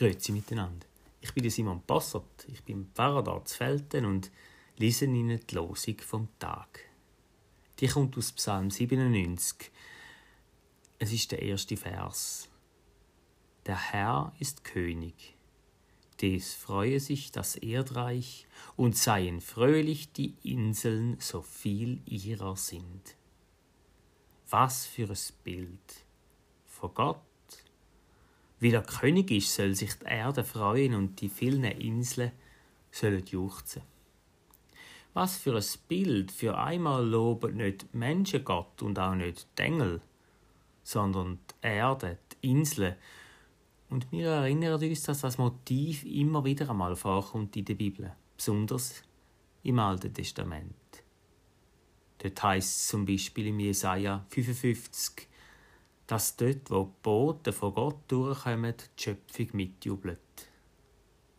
Grüezi miteinander. Ich bin Simon Passert, ich bin Pfarrer da zu Felten und lese Ihnen die Losung vom Tag. Die kommt aus Psalm 97. Es ist der erste Vers. Der Herr ist König. Des freue sich das Erdreich und seien fröhlich die Inseln, so viel ihrer sind. Was für ein Bild von Gott weil er König ist, soll sich die Erde freuen und die vielen Inseln sollen juchzen. Was für ein Bild, für einmal loben nicht Menschen Gott und auch nicht die Engel, sondern die Erde, die Inseln. Und wir erinnern uns, dass das Motiv immer wieder einmal vorkommt in der Bibel, besonders im Alten Testament. Dort heißt es zum Beispiel im Jesaja 55, dass dort, wo die Boten von Gott durchkommen, die Schöpfung mitjubelt.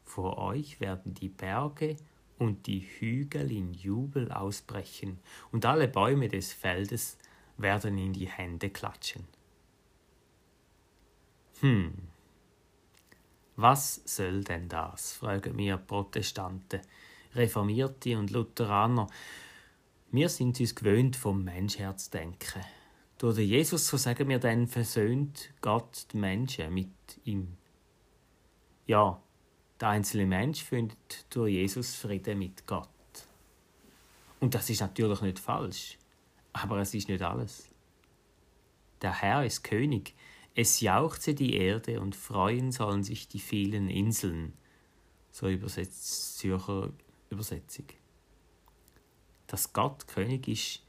Vor euch werden die Berge und die Hügel in Jubel ausbrechen, und alle Bäume des Feldes werden in die Hände klatschen. Hm, was soll denn das? fragen mir Protestanten, Reformierte und Lutheraner. Wir sind uns gewöhnt, vom Menschherz Durch Jesus, so sagen wir dann, versöhnt Gott die Menschen mit ihm. Ja, der einzelne Mensch findet durch Jesus Frieden mit Gott. Und das ist natürlich nicht falsch, aber es ist nicht alles. Der Herr ist König, es jauchze die Erde und freuen sollen sich die vielen Inseln. So übersetzt Zürcher Übersetzung. Dass Gott König ist,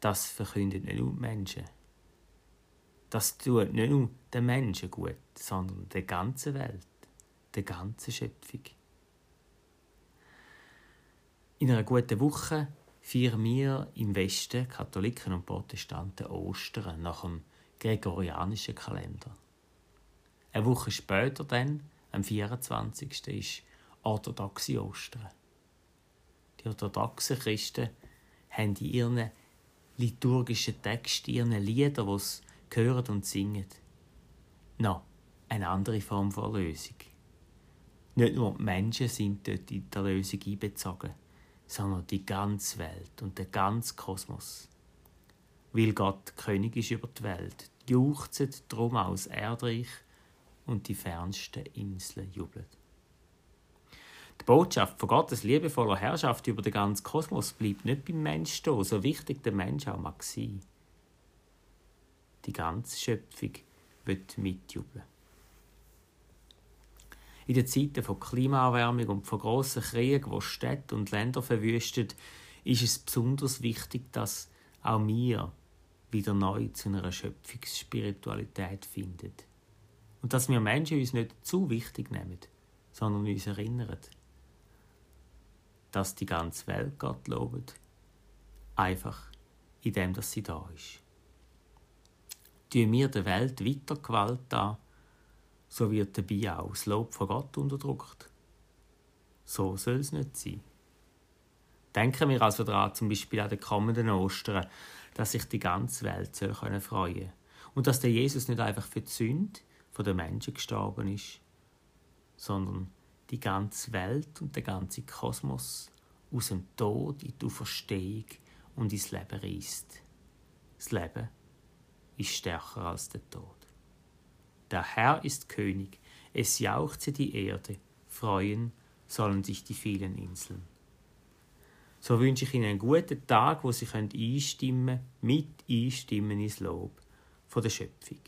das verkündet nicht nur Menschen. Das tut nicht nur den Menschen gut, sondern der ganzen Welt, der ganzen Schöpfung. In einer guten Woche feiern wir im Westen, Katholiken und Protestanten, Ostern nach dem gregorianischen Kalender. Eine Woche später, dann, am 24. ist orthodoxe Ostern. Die orthodoxen Christen haben in ihren liturgischen Texte, ihren Lieder, die sie hören und singen. Noch eine andere Form von Erlösung. Nicht nur die Menschen sind dort in die Erlösung einbezogen, sondern die ganze Welt und der ganze Kosmos. Weil Gott König ist über die Welt, juchzt drum aus Erdreich und die fernsten Inseln jubeln. Die Botschaft von Gottes liebevoller Herrschaft über den ganzen Kosmos bleibt nicht beim Mensch stehen, so wichtig der Mensch auch mag sein. Die ganze Schöpfung wird mitjubeln. In den Zeiten von Klimaerwärmung und von grossen Kriegen, wo Städte und Länder verwüsten, ist es besonders wichtig, dass auch wir wieder neu zu einer Schöpfungsspiritualität finden. Und dass wir Menschen uns nicht zu wichtig nehmen, sondern uns erinnern, dass die ganze Welt Gott lobt, einfach in dem, dass sie da ist. Tun wir der Welt weiter Gewalt an, so wird dabei auch das Lob von Gott unterdrückt. So soll es nicht sein. Denken wir also daran, zum Beispiel an den kommenden Ostern, dass sich die ganze Welt soll freuen können und dass der Jesus nicht einfach für die Sünde der Menschen gestorben ist, sondern die ganze Welt und der ganze Kosmos aus dem Tod in die Auferstehung und ins Leben reißt. Das Leben ist stärker als der Tod. Der Herr ist König, es jauchze die Erde, freuen sollen sich die vielen Inseln. So wünsche ich Ihnen einen guten Tag, wo Sie einstimmen mit einstimmen ins Lob von der Schöpfung.